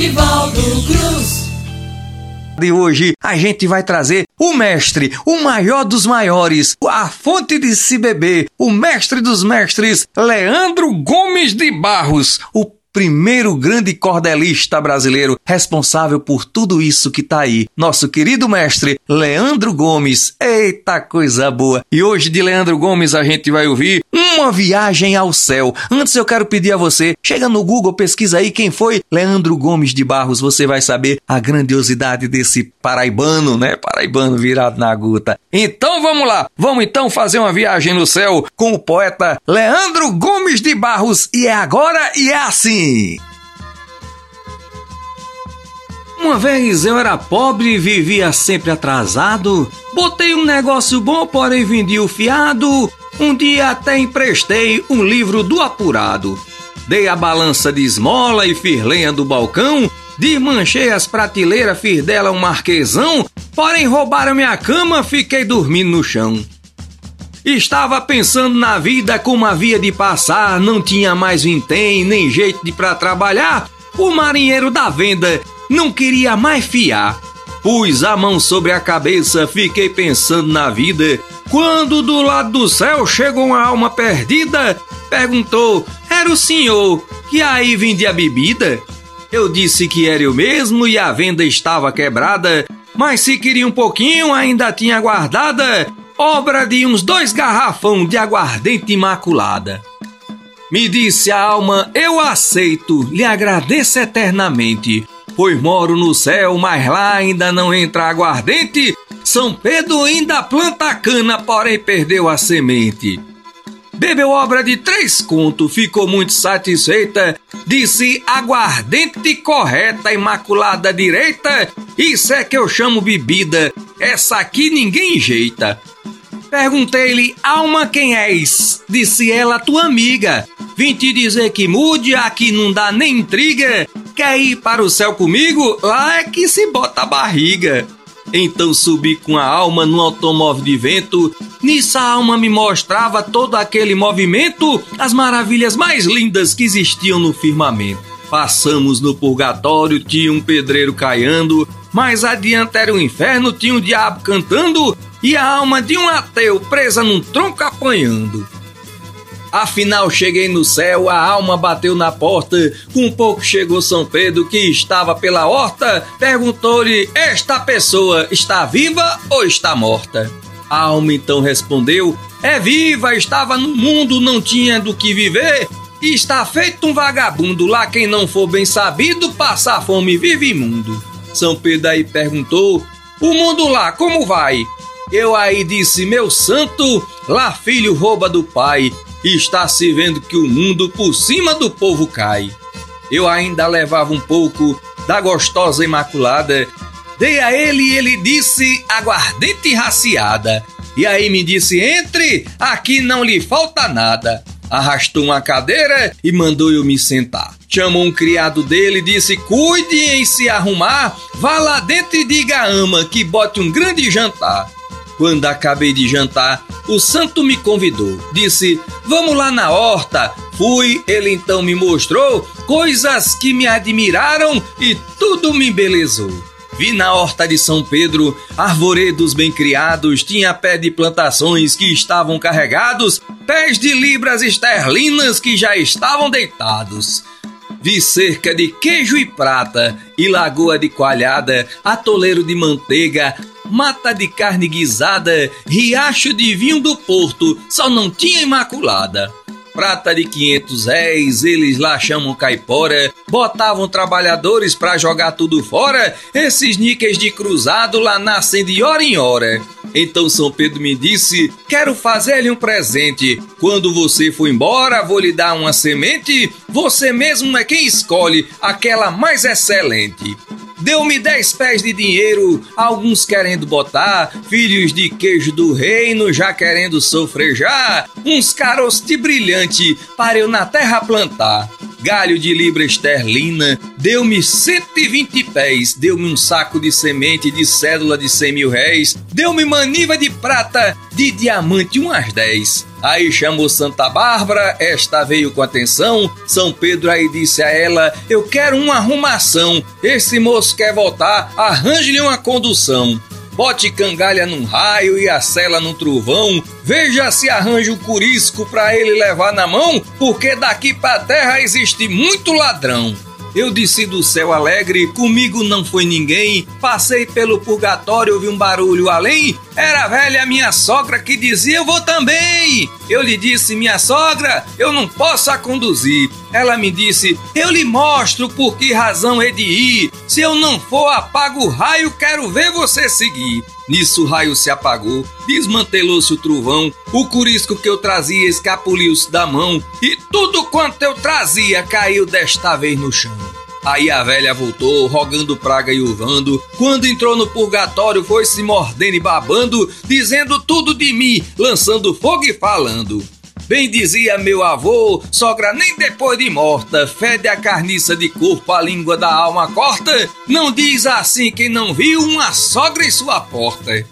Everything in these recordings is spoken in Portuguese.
Nivaldo Cruz. De hoje a gente vai trazer o mestre, o maior dos maiores, a fonte de se beber, o mestre dos mestres, Leandro Gomes de Barros, o primeiro grande cordelista brasileiro responsável por tudo isso que tá aí. Nosso querido mestre Leandro Gomes. Eita coisa boa! E hoje de Leandro Gomes a gente vai ouvir uma viagem ao céu. Antes eu quero pedir a você, chega no Google, pesquisa aí quem foi Leandro Gomes de Barros, você vai saber a grandiosidade desse paraibano, né? Paraibano virado na guta. Então vamos lá, vamos então fazer uma viagem no céu com o poeta Leandro Gomes de Barros. E é agora e é assim. Uma vez eu era pobre e vivia sempre atrasado. Botei um negócio bom, porém vendi o fiado. Um dia até emprestei um livro do apurado. Dei a balança de esmola e fiz lenha do balcão. Desmanchei as prateleiras, fiz dela um marquesão. Porém roubaram minha cama, fiquei dormindo no chão. Estava pensando na vida como havia de passar, não tinha mais vintém, nem jeito de pra trabalhar. O marinheiro da venda não queria mais fiar. Pus a mão sobre a cabeça, fiquei pensando na vida. Quando do lado do céu chegou uma alma perdida, perguntou: Era o senhor que aí vendia bebida? Eu disse que era eu mesmo e a venda estava quebrada, mas se queria um pouquinho ainda tinha guardada obra de uns dois garrafão de aguardente imaculada. Me disse a alma: Eu aceito, lhe agradeço eternamente, pois moro no céu, mas lá ainda não entra aguardente. São Pedro ainda planta cana, porém perdeu a semente. Bebeu obra de três contos, ficou muito satisfeita. Disse aguardente correta, imaculada direita. Isso é que eu chamo bebida. Essa aqui ninguém enjeita. Perguntei-lhe, alma, quem és? Disse ela, tua amiga. Vim te dizer que mude, aqui não dá nem intriga. Quer ir para o céu comigo? Lá é que se bota a barriga. Então subi com a alma num automóvel de vento. Nisso a alma me mostrava todo aquele movimento, as maravilhas mais lindas que existiam no firmamento. Passamos no purgatório, tinha um pedreiro caiando, mais adiante era o inferno, tinha um diabo cantando e a alma de um ateu presa num tronco apanhando. Afinal cheguei no céu, a alma bateu na porta. Com pouco chegou São Pedro, que estava pela horta. Perguntou-lhe: Esta pessoa está viva ou está morta? A alma então respondeu: É viva, estava no mundo, não tinha do que viver. E está feito um vagabundo, lá quem não for bem sabido, passar fome vive imundo. São Pedro aí perguntou: O mundo lá, como vai? Eu aí disse: Meu santo, lá filho rouba do pai e está se vendo que o mundo por cima do povo cai. Eu ainda levava um pouco da gostosa imaculada, dei a ele e ele disse aguardente raciada. E aí me disse: entre, aqui não lhe falta nada. Arrastou uma cadeira e mandou eu me sentar. Chamou um criado dele e disse: Cuide em se arrumar, vá lá dentro e diga a ama que bote um grande jantar. Quando acabei de jantar, o santo me convidou. Disse: Vamos lá na horta. Fui, ele então me mostrou coisas que me admiraram e tudo me embelezou. Vi na horta de São Pedro arvoredos bem criados, tinha pé de plantações que estavam carregados, pés de libras esterlinas que já estavam deitados. Vi cerca de queijo e prata, e lagoa de coalhada, atoleiro de manteiga, mata de carne guisada, riacho de vinho do porto, só não tinha imaculada. Prata de 500 réis, eles lá chamam caipora, botavam trabalhadores pra jogar tudo fora, esses níqueis de cruzado lá nascem de hora em hora. Então São Pedro me disse: Quero fazer-lhe um presente. Quando você for embora, vou lhe dar uma semente. Você mesmo é quem escolhe aquela mais excelente. Deu-me dez pés de dinheiro, alguns querendo botar, filhos de queijo do reino já querendo sofrejar, uns caroços de brilhante para eu na terra plantar. Galho de libra esterlina, deu-me 120 pés, deu-me um saco de semente de cédula de 100 mil réis, deu-me maniva de prata, de diamante umas 10. Aí chamou Santa Bárbara, esta veio com atenção. São Pedro aí disse a ela: Eu quero uma arrumação. Esse moço quer voltar, arranje-lhe uma condução. Bote cangalha num raio e a cela num trovão. Veja se arranja o curisco pra ele levar na mão, porque daqui pra terra existe muito ladrão. Eu desci do céu alegre, comigo não foi ninguém. Passei pelo purgatório, ouvi um barulho além. Era a velha minha sogra que dizia: Eu vou também. Eu lhe disse: Minha sogra, eu não posso a conduzir. Ela me disse: Eu lhe mostro por que razão é de ir. Se eu não for, apago o raio, quero ver você seguir. Nisso o raio se apagou, desmantelou-se o trovão, o curisco que eu trazia escapuliu-se da mão e tudo quanto eu trazia caiu desta vez no chão. Aí a velha voltou, rogando praga e uvando. Quando entrou no purgatório, foi se mordendo e babando, dizendo tudo de mim, lançando fogo e falando. Bem dizia meu avô, sogra nem depois de morta, fede a carniça de corpo, a língua da alma corta. Não diz assim quem não viu uma sogra em sua porta.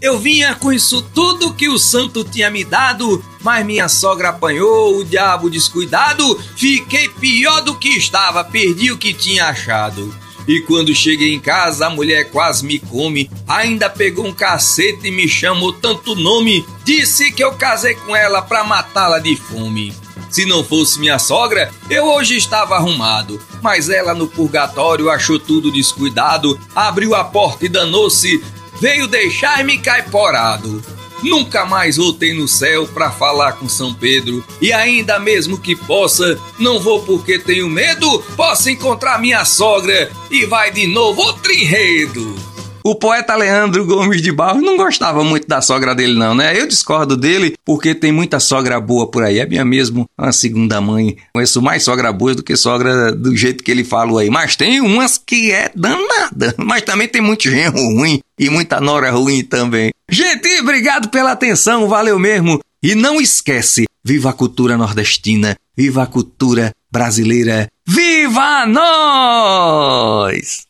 Eu vinha com isso tudo que o santo tinha me dado, mas minha sogra apanhou o diabo descuidado, fiquei pior do que estava, perdi o que tinha achado. E quando cheguei em casa, a mulher quase me come. Ainda pegou um cacete e me chamou tanto nome. Disse que eu casei com ela pra matá-la de fome. Se não fosse minha sogra, eu hoje estava arrumado. Mas ela no purgatório achou tudo descuidado, abriu a porta e danou-se, veio deixar-me caiporado. Nunca mais voltei no céu para falar com São Pedro. E ainda mesmo que possa, não vou porque tenho medo. Posso encontrar minha sogra e vai de novo outro enredo. O poeta Leandro Gomes de Barros não gostava muito da sogra dele, não, né? Eu discordo dele porque tem muita sogra boa por aí. É minha mesmo uma segunda mãe. Conheço mais sogra boa do que sogra do jeito que ele falou aí. Mas tem umas que é danada. Mas também tem muito genro ruim e muita nora ruim também. Gente, obrigado pela atenção, valeu mesmo. E não esquece, viva a cultura nordestina, viva a cultura brasileira, viva nós!